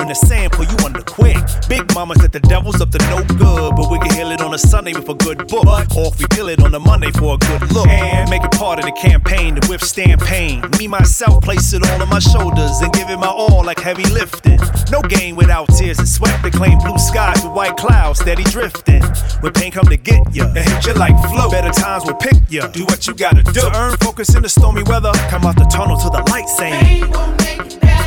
when the sand pull you under quick. Big mama said the devil's up to no good, but we can heal it on a Sunday with a good book. Or if we kill it on a Monday for a good look. And make it part of the campaign to withstand pain. Me, myself, place it all on my shoulders and give it my all like heavy lifting. No game without tears and sweat to claim blue skies with white clouds steady drifting. When pain come to get ya, it hit you like flow. Better times will pick ya. Do what you gotta do. To earn focus in the stormy weather, come out the tunnel to the light saying.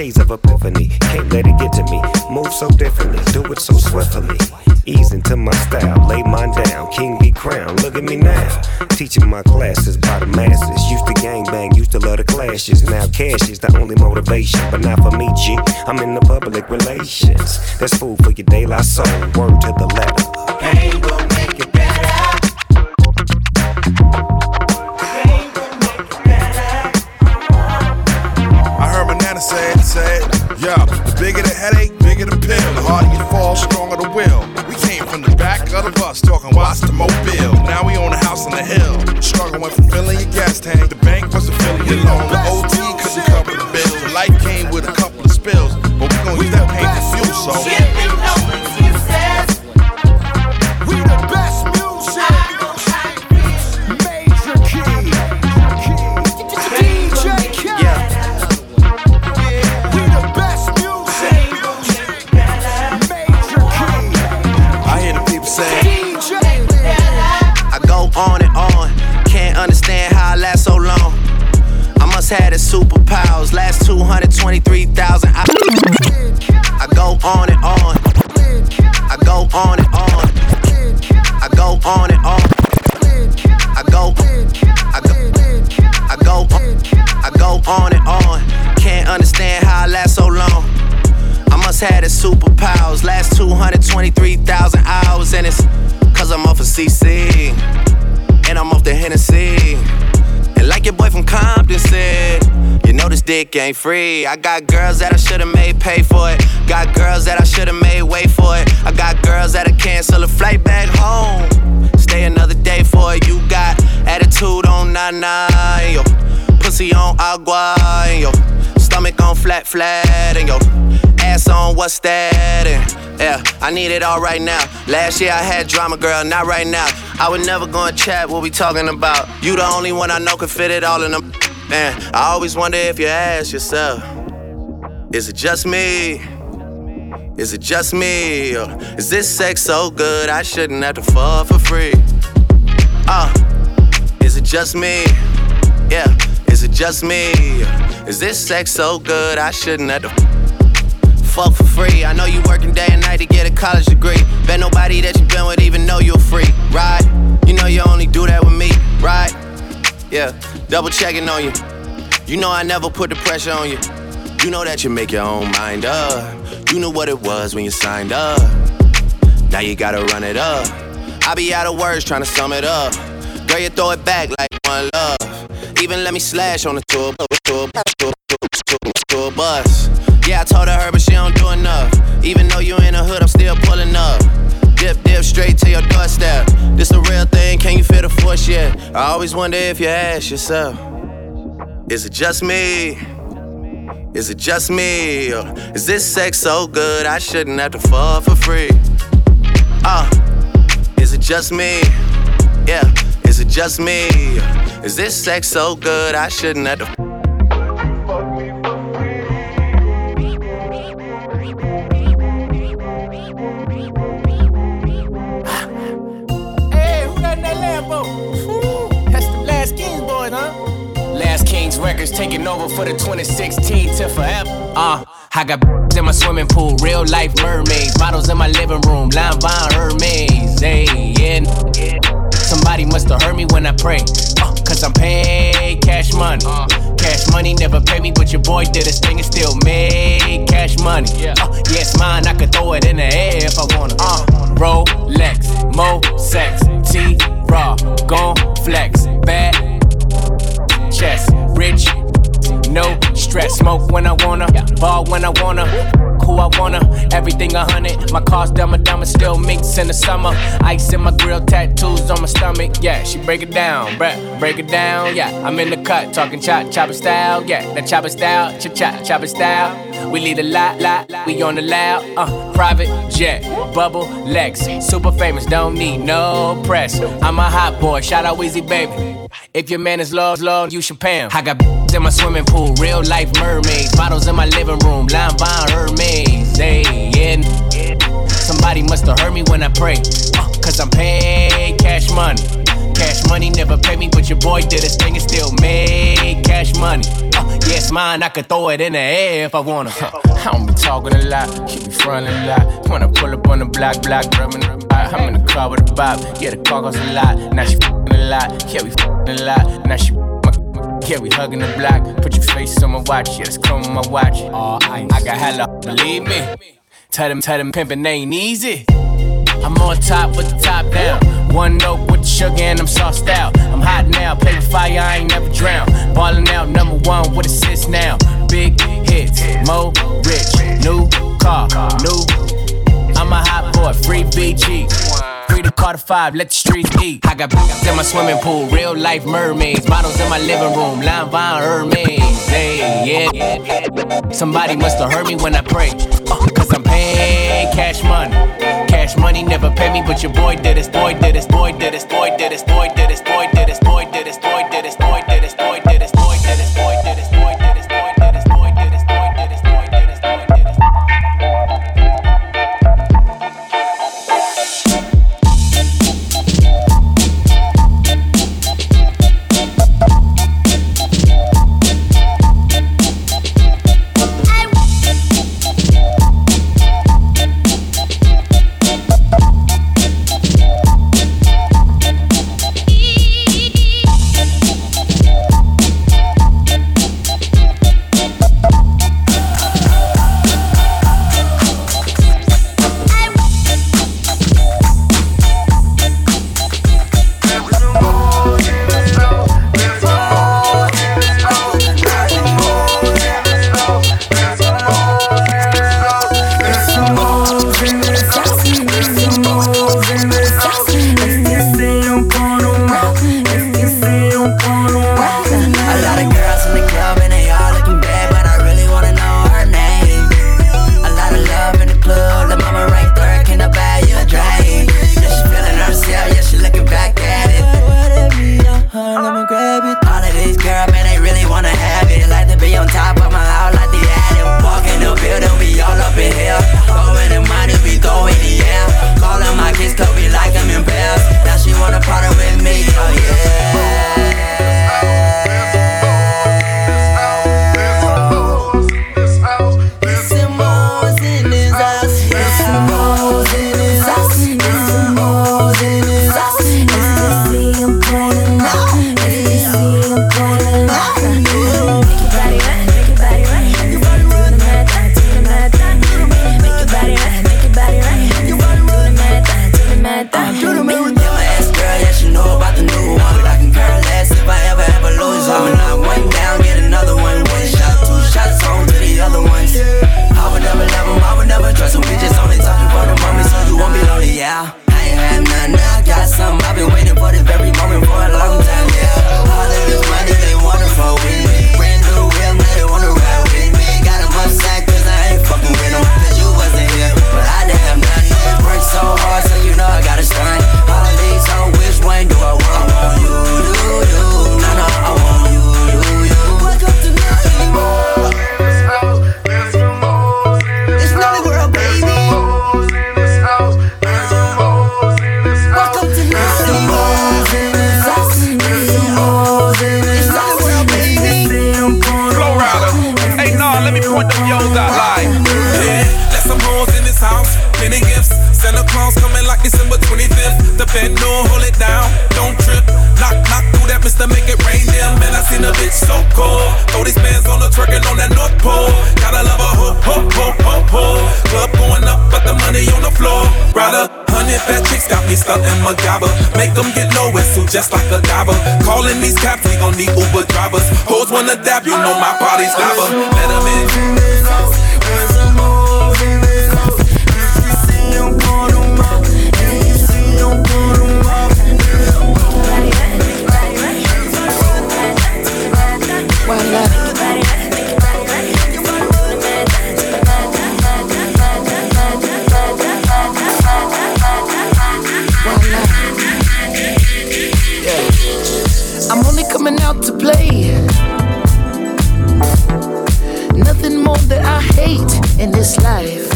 Shades of epiphany. Can't let it get to me. Move so differently, do it so swiftly. Ease into my style, lay mine down. King be crowned. Look at me now. Teaching my classes by the masses. Used to gang bang, used to love the clashes. Now cash is the only motivation, but not for me, G. I'm in the public relations. That's food for your daylight soul. Word to the letter. Pain bus, talking watch the dick ain't free. I got girls that I should've made pay for it. Got girls that I should've made wait for it. I got girls that'll cancel a flight back home. Stay another day for it. You got attitude on nana, yo. Pussy on agua, yo. Stomach on flat, flat, and yo. Ass on what's that? And yeah, I need it all right now. Last year I had drama, girl, not right now. I would never go and chat what we talking about. You the only one I know can fit it all in them. Man, I always wonder if you ask yourself, is it just me? Is it just me? Or is this sex so good I shouldn't have to fall for free? Uh, is it just me? Yeah, is it just me? Is this sex so good I shouldn't have to fuck for free. I know you working day and night to get a college degree. Bet nobody that you been with even know you're free, right? You know you only do that with me, right? Yeah, double checking on you. You know I never put the pressure on you. You know that you make your own mind up. You knew what it was when you signed up. Now you gotta run it up. I be out of words trying to sum it up. Girl, you throw it back like one love. Even let me slash on the tour, bus. Yeah, I told her, her, but she don't do enough. Even though you in the hood, I'm still pulling up. Dip, dip, straight to your doorstep. This real thing, can you feel the force yet? I always wonder if you ask yourself, is it just me? Is it just me? Or is this sex so good I shouldn't have to fall for free? Uh, is it just me? Yeah, is it just me? Is this sex so good I shouldn't have to records taking over for the 2016 to forever. Uh, I got in my swimming pool, real life mermaids, models in my living room, line Von Hermes. Hey, yeah. Somebody must have heard me when I pray. Uh, Cause I'm paid cash money. Cash money never pay me, but your boy did his thing and still made cash money. Yeah. Uh, yeah, it's mine, I could throw it in the air if I wanna. Uh, Rolex, Mo sex, T raw, gon' flex, bad chest, rich, no stress. Smoke when I wanna, ball when I wanna, who I wanna. Everything a hundred. My car's dumb and dumb, still minks in the summer. Ice in my grill, tattoos on my stomach. Yeah, she break it down, bruh, break it down. Yeah, I'm in the cut, talking chop, chopper style. Yeah, that chopper style, chop, chop, chopper style. We lead a lot, lot, we on the loud. Uh, private jet, bubble Lex, super famous, don't need no press. I'm a hot boy, shout out Weezy baby. If your man is low, low, you should pay him. I got in my swimming pool, real life mermaids, bottles in my living room, line Von Hermes. Hey, yeah. Somebody must have heard me when I pray. Uh, Cause I'm paid cash money. Cash money never pay me, but your boy did his thing and still made cash money. Uh, yeah, mine, I could throw it in the air if I wanna. Huh. I don't be talking a lot, keep me frontin' a lot. When I pull up on the block, block, rubbing I'm in the car with a bob, yeah, the car costs a lot. Now she fing a lot, yeah, we fing a lot. Now she my yeah, we hugging the block. Put your face on my watch, yeah, come on my watch. Oh, I, I got hella, believe me. Tell them, tell them pimpin' ain't easy. I'm on top with the top down. One note with the sugar and I'm sauced out. I'm hot now, play with fire, I ain't never drown. Ballin' out number one with assists now. Big hits, mo rich, new car, new. I'm a hot boy, free BG. Free to Carter 5, let the streets eat. I got bitches in my swimming pool, real life mermaids. Models in my living room, line Von Hermes. Hey, yeah. Somebody must have heard me when I pray. Uh, Cause I'm paying cash money. Cash money never pay me, but your boy did this, boy did this, boy did this, boy did this, boy did this, boy did this, boy did this, boy did this, boy did this, boy did this, boy these bands on the twerking on that North Pole. Gotta love a ho, ho, ho, ho, ho. Club going up, but the money on the floor. Rider, hundred fat chicks got me stuck in my. Make them get low and suit just like a diver. Calling these cabs, we gon' need Uber drivers. Hoes wanna dab, you know my body's lava. Let them in. Coming out to play. Nothing more that I hate in this life.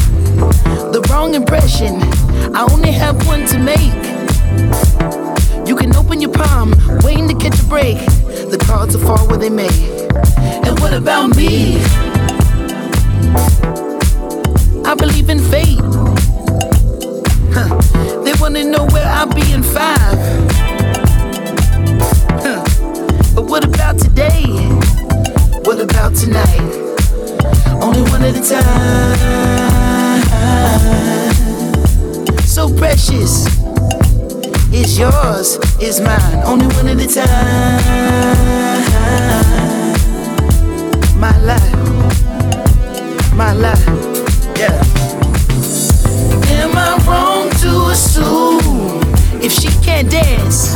The wrong impression, I only have one to make. You can open your palm, waiting to catch a break. The cards will fall where they may. And what about me? I believe in fate. Huh. They wanna know where I'll be in five. What about today? What about tonight? Only one at a time. So precious. Is yours, is mine. Only one at a time. My life. My life. Yeah. Am I wrong to assume if she can't dance,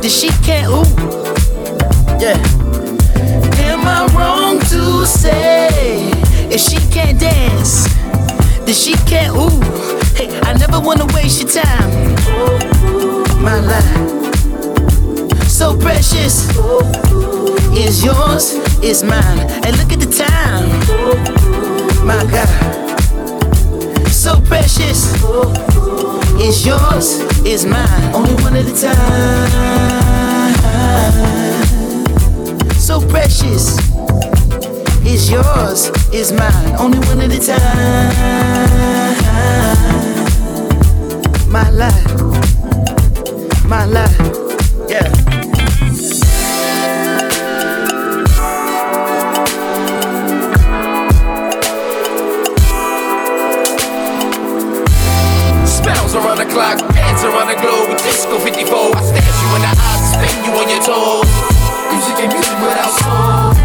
then she can't ooh? Yeah. Am I wrong to say if she can't dance, then she can't ooh? Hey, I never wanna waste your time. My life, so precious, is yours, is mine. And look at the time, my God, so precious, is yours, is mine. Only one at a time. So precious, is yours, is mine. Only one at a time. My life, my life, yeah. Spells around the clock, dance around the globe with disco 54. I stare you in the eyes, spin you on your toes. And music without soul.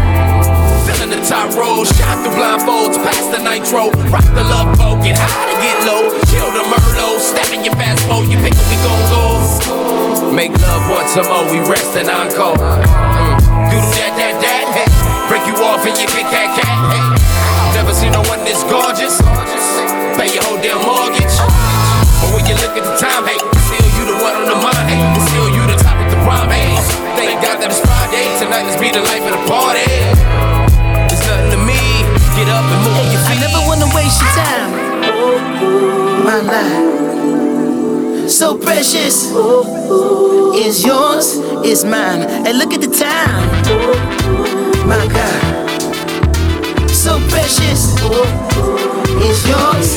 Filling the top row, shot through blindfolds, past the nitro. Rock the love boat, get high to get low. Kill the Merlot, step in your fast boat, you pick we gon' go. Make love once some more, we rest and encore. Mm. Do that, that, that, hey. Break you off and you kick cat, cat. Never seen no one this gorgeous. Pay your whole damn mortgage. But when you look at the time, hey, still you the one on the mind, hey, still you the top of the prime, hey. Thank God that it's Friday, tonight let's be the life of the party. It's nothing to me, get up and move. Your I never wanna waste your time. My life, so precious, is yours, is mine. And look at the time, my God, so precious, is yours,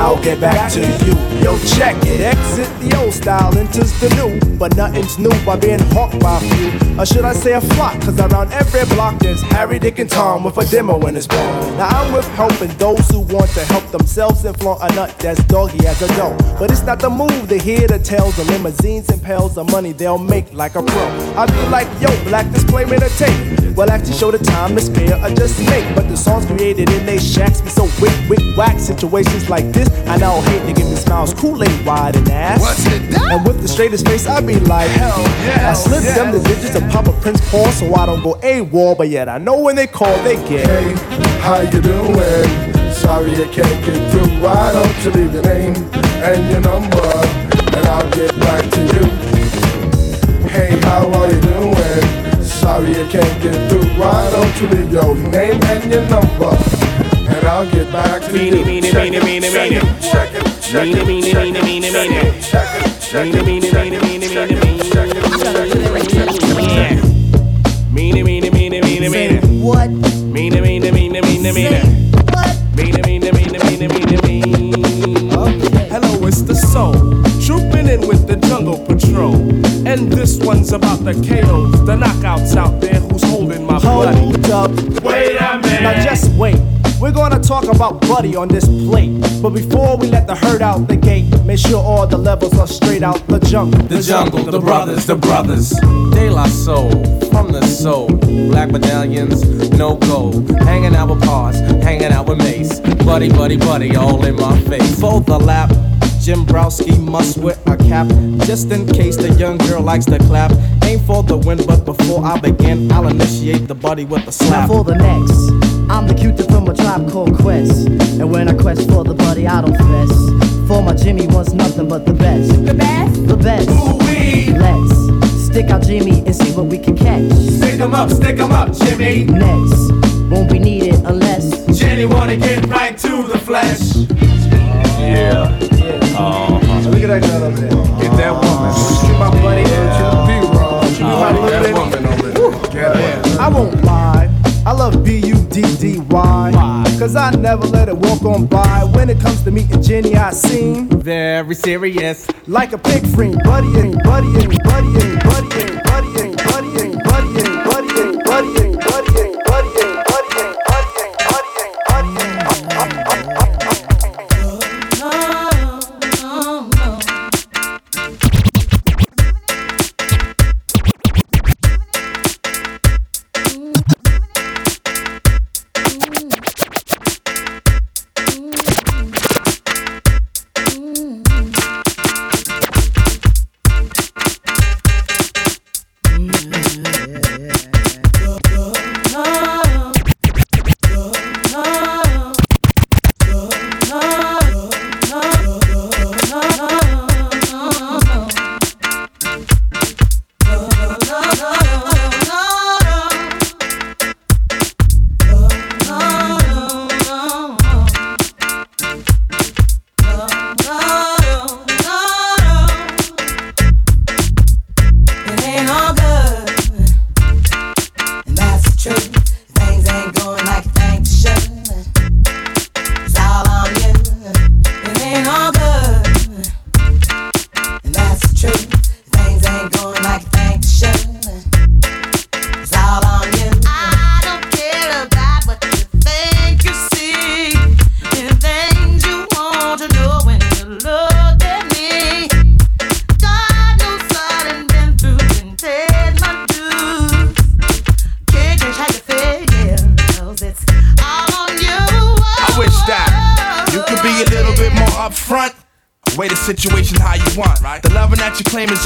and I'll get back to you. Yo, check it. Exit the old style, enters the new, but nothing's new by being hawked by a few. Or should I say a flock? Cause around every block there's Harry, Dick, and Tom with a demo in his palm. Now I'm with helping those who want to help themselves and flaunt a nut that's doggy as a dough. But it's not the move to hear the tales of limousines and pails of money they'll make like a pro. I be like, yo, black display made a tape. Well, actually show the time to spare or just make. But the songs created in they shacks be so wick, wick, whack. Situations like this, I now hate to give me smiles, Kool-Aid wide and ass. What's it that? And with the straightest face, I be like, hell yeah. I slip them the digits and pop a Prince Paul so I don't go AWOL. But yet I know when they call, they get. Hey, how you doing? Sorry I can't get through. Why don't you leave your name and your number, and I'll get back to you. Hey, how are you doing? Sorry I can't get through. Why don't you leave your name and your number, and I'll get back to you. Meanie, meanie, Check it, meanie, meanie, check it, meanie. check it, check it, Meanie, meanie, check meanie, it, meanie, check meanie. it, check it, check it, Meanie, meanie, check meanie, it, meanie, check meanie, it, meanie. check it, check it, check it, check it. Meanie, meanie, meanie, meanie, Say meanie. what? Meanie, meanie, meanie, meanie, Say meanie. what? Meanie, meanie, meanie, meanie, meanie, And this one's about the KOs, the knockouts out there who's holding my buddy. Hold up. Wait a minute. Now just wait. We're gonna talk about Buddy on this plate. But before we let the herd out the gate, make sure all the levels are straight out the jungle. The jungle, the brothers, the brothers. De La Soul, from the soul. Black medallions, no gold. Hanging out with Pos, hanging out with Mace. Buddy, buddy, buddy, all in my face. Fold the lap. Jim Browski must wear a cap just in case the young girl likes to clap. Aim for the win, but before I begin, I'll initiate the buddy with a Now slap. for the next, I'm the cutie from a tribe called Quest. And when I quest for the buddy, I don't fess. For my Jimmy wants nothing but the best. The best? The best. Let's stick out Jimmy and see what we can catch. Stick 'em up, stick 'em up, Jimmy. Next, won't be needed unless. Jenny wanna get right to the flesh. Look at that girl over there. Get Cause I never let it walk on by. When it comes to meeting Jenny, I seem Very serious. like a pig friend. Buddy buddy buddy buddy buddy ain't, buddy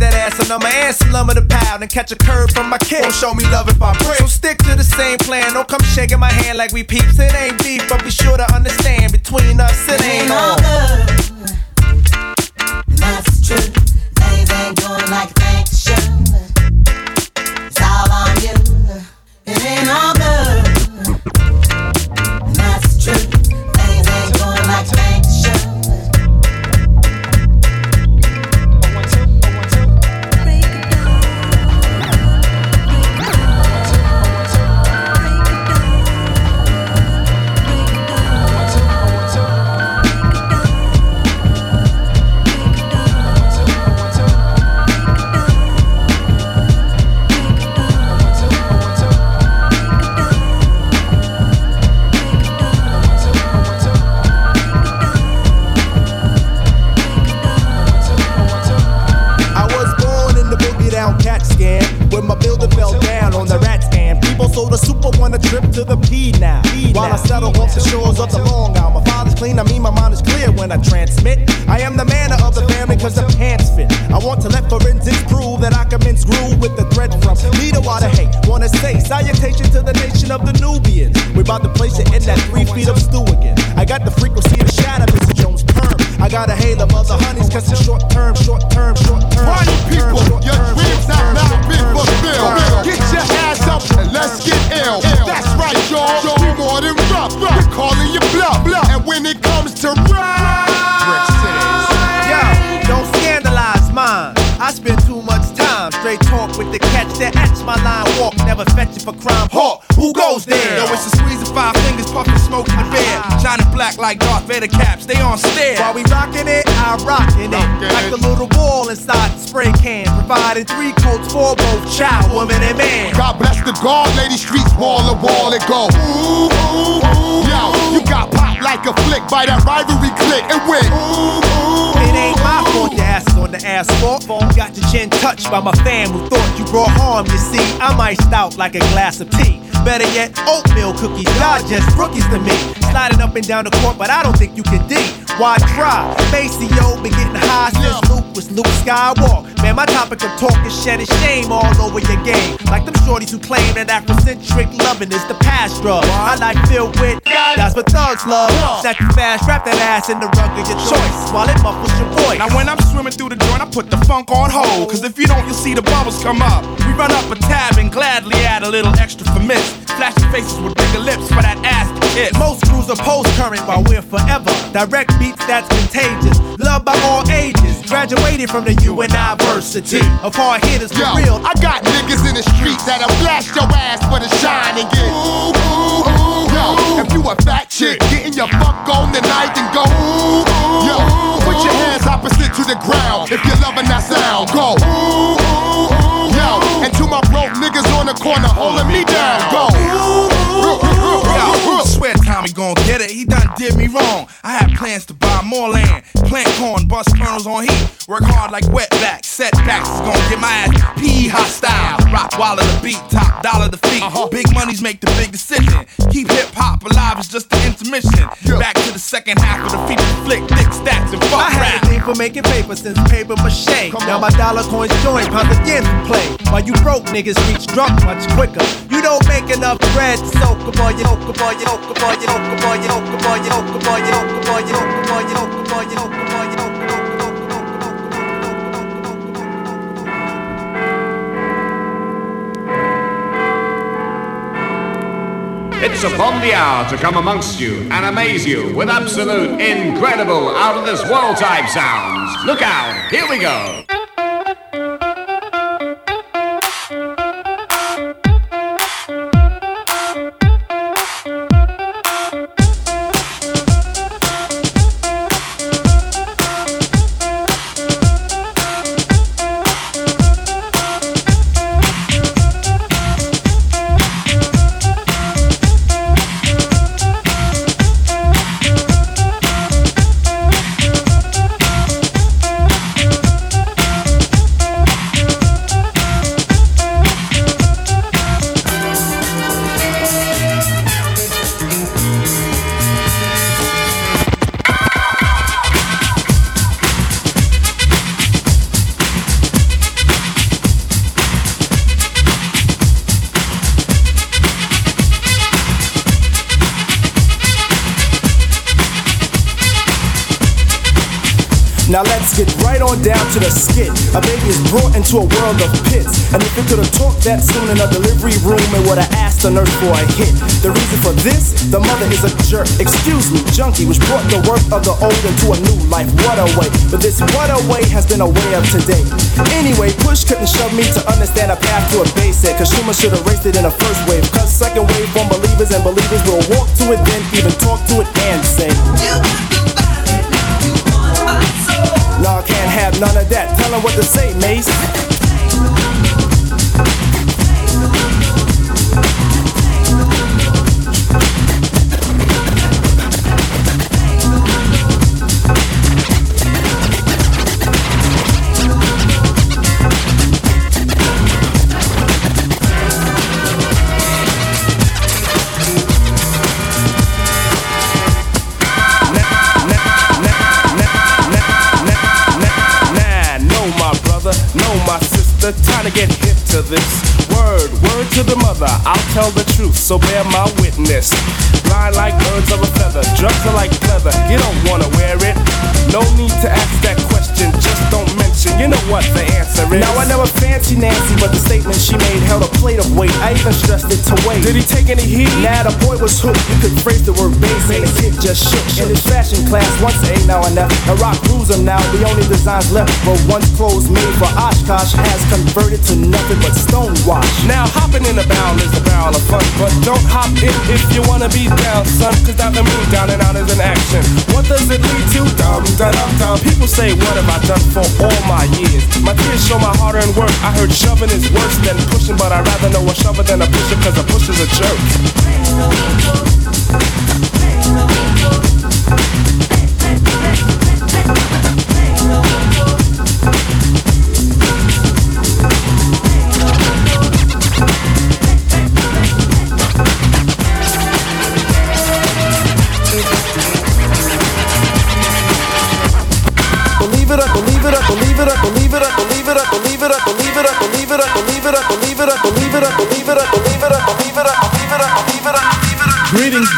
that ass a number and some lumber to pound and catch a curve from my kid. Won't show me love if I break. So stick to the same plan. Don't come shaking my hand like we peeps. It ain't deep, but be sure to understand between us it ain't all good. That's true. Things ain't going like of stew again. I got the frequency to shatter Mr. Jones perm. I got a halo of the honeys cause it's short term, short term, short term. Party term, people, short your term, dreams have term, short been term, fulfilled. term. Get your ass up and let's get ill. That's right, y'all. We more than rough. We're calling you bluff. And when it comes to rap, Yo, don't scandalize mine. I spend too much time straight talk with the catch that etch my line walk. Never fetch it for crime. Hawk, who goes there? Yo, it's a squeeze of five fingers, puffing smoke in the bed. Shining black like Darth Vader caps, they on stare. While we rockin' it, I rockin' it. Like the little wall inside the spray can. Providing three coats for both child, woman, and man. God bless the guard, lady streets wall to wall it go. Ooh, ooh, ooh. Yo, you got popped like a flick by that rivalry click and went. Ooh, ass is on the asphalt. Got your chin touched by my fam who thought you brought harm. You see, I'm iced out like a glass of tea. Better yet, oatmeal cookies. Y'all just rookies to me. Sliding up and down the court, but I don't think you can D. Why try? Maseo been getting high since Luke was Luke Skywalker. Man, my topic of talk is shedding shame all over your game. Like them shorties who claim that Afrocentric loving is the past drug. I like filled with that's what thugs love. Snatch you fast, wrap that ass in the rug of your choice while it muffles your voice. Now when I'm swimming through the joint, I put the funk on hold. Cause if you don't, you'll see the bubbles come up. We run up a tab and gladly add a little extra for miss. Flashing faces with bigger lips for that ass to kiss. Most crews are post current while we're forever. Direct beats that's contagious. Loved by all ages. Graduated from the university of hard hitters for Yo, real. I got niggas in the streets that'll blast your ass for the shine and get ooh, ooh, ooh. Yo, if you a fat chick, getting your fuck on tonight and go ooh. Yo, put your hands opposite to the ground if you're loving that sound. Go. Yo, and to my broke niggas on the corner holding me down. Go Yo, swear Tommy gon' get it. He done did me wrong. I had plans to buy more land, plant corn, bust kernels on heat, work hard like wetbacks. Setbacks is gon' get my ass P hostile. Rock wallet the beat, top dollar the feet. Uh-huh. Big money's make the big decision. Keep hip hop alive is just the intermission. Back to the second half of the feature stacks and fuck I had rap. a thing for making paper since paper mache. Now my dollar coins join pounds again play. While you broke niggas reach drunk much quicker. You don't make enough bread to soak up all your soak up all your soak up all your soak up all your soak up all your soak up all your soak up all your soak up all your soak up all your soak up all your soak up all your soak It's upon the hour to come amongst you and amaze you with absolute, incredible, out of this world type sounds. Look out, here we go. To the skit. A baby is brought into a world of pits. And if it could have talked that soon in a delivery room, it would have asked the nurse for a hit. The reason for this, the mother is a jerk. Excuse me, junkie, which brought the work of the old into a new life. What a way. But this what a way has been a way of today. Anyway, push couldn't shove me to understand a path to a base set. Cause Schumer should have raced it in a first wave. Cause second wave from believers and believers will walk to it, then even talk to it and say. Have none of that. Tell them what to say, Mace. So bear my witness. Blind like birds of a feather, drugs are like leather. You don't wanna wear it. No need to ask that question, just don't mention. You know what the answer is. Now I never fancy Nancy, but the statement she made held a plate of weight. I even it to wait. Did he take any heat? Nah, the boy was hooked. You could phrase the word bass, and his hip just shook. In his fashion class, once A, now and F. A rock rules him now. The only designs left were once clothes made for Oshkosh has converted to nothing but stonewash. Now hopping in the barrel is a barrel of fun, but don't hop in if you wanna be down, son. Cause the moon, down and out is an action. What does it lead to? Dum dum dum. People say, what have I done for all my years? My tears show my hard earned work. I heard shoving is worse than pushing, but I'd rather know a shover than a pusher, cause a pusher's a jerk.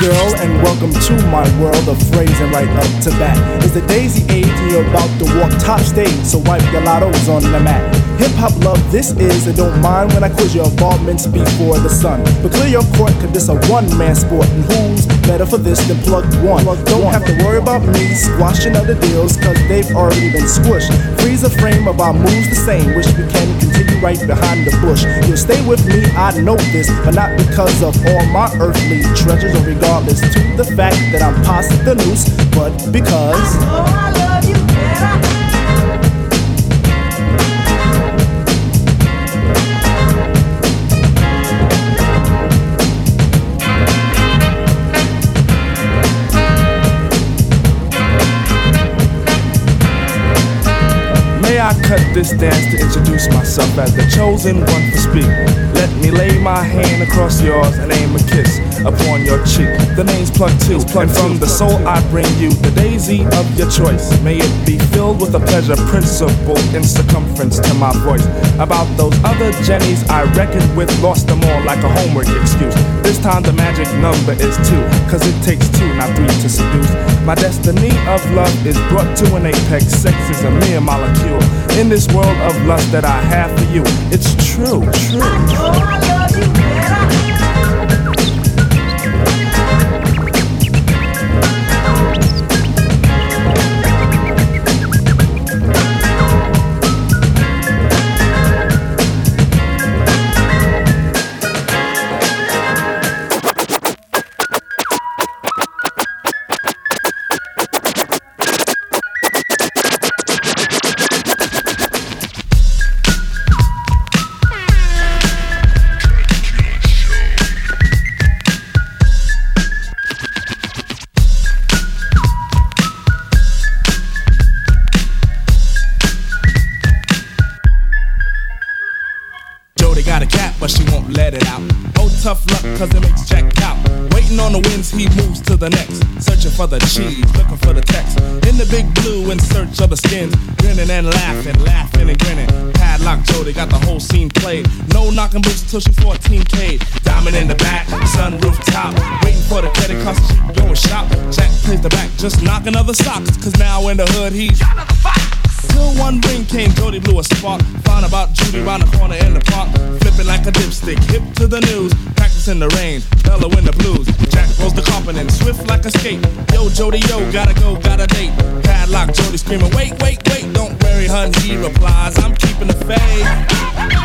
Girl, and welcome to my world of phrasing right up to bat. It's the daisy age, and you're about to walk top stage, so wipe your lottos on the mat. Hip hop love, this is, and don't mind when I quiz your involvements before the sun. But clear your court, cause this a one man sport, and who's better for this than Plug One? Don't have to worry about me squashing other deals, cause they've already been squished. Freeze a frame of our moves the same, wish we can continue right behind the bush. You'll stay with me, I know this, but not because of all my earthly treasures, or regardless to the fact that I'm past the noose, but because. May I cut this dance to introduce myself as the chosen one to speak? Let me lay my hand across yours and aim a kiss upon your cheek. The name's Plug Two, and from the soul I bring you the daisy of your choice. May it be filled with a pleasure principle in circumference to my voice. About those other Jennies I reckoned with, lost them all like a homework excuse. This time the magic number is two, cause it takes two, not three to seduce. My destiny of love is brought to an apex. Sex is a mere molecule. In this world of lust that I have for you, it's true, true. For the cheese, looking for the text. In the big blue, in search of the skins. Grinning and laughing, laughing and grinning. Padlock Jody got the whole scene played. No knocking boots till she 14K. Diamond in the back, sunroof top. Waiting for the credit card, going shop. Jack plays the back, just knocking other socks. Cause now in the hood, he's. Till one ring came, Jody blew a spark. Found about Judy round the corner in the park. Flipping like a dipstick, hip to the news. Practicing the rain, Bella in the blues. Jack rolls the carpet swift like a skate. Yo, Jody, yo, gotta go, got a date. Padlock, Jody screaming, wait, wait, wait, don't worry, hun. He replies, I'm keeping the faith.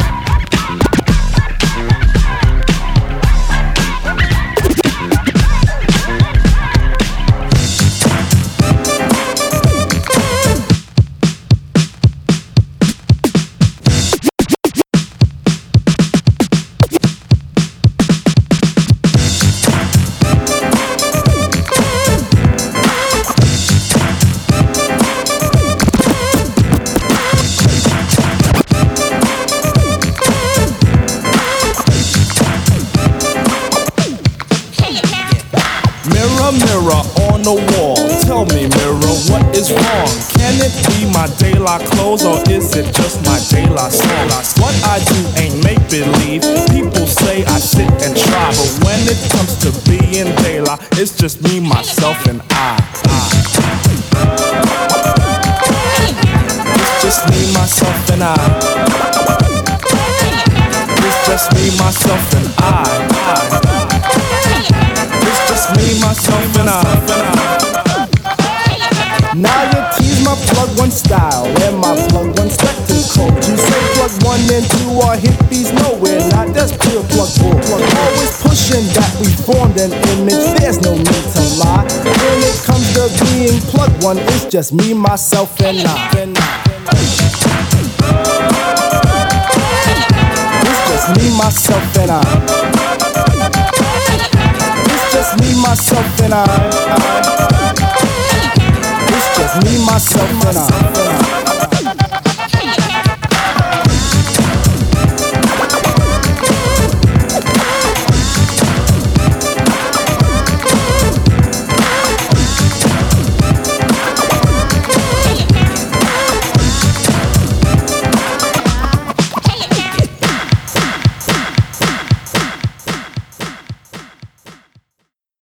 Daylight clothes or is it just my De La song? What I do ain't make believe. People say I sit and try, but when it comes to being De La, it's just me, myself, and I. I. It's just me, myself, and I. It's just me, myself, and I. I. It's just me, myself, and I. My plug one style and my plug one spectacle. You say plug one and two are hippies nowhere, not that's pure plug bull. Plug always pushing that we formed an image. There's no need to lie. When it comes to being plug one, it's just me, myself, and I. It's just me, myself, and I. It's just me, myself, and I. Just me, myself, and I.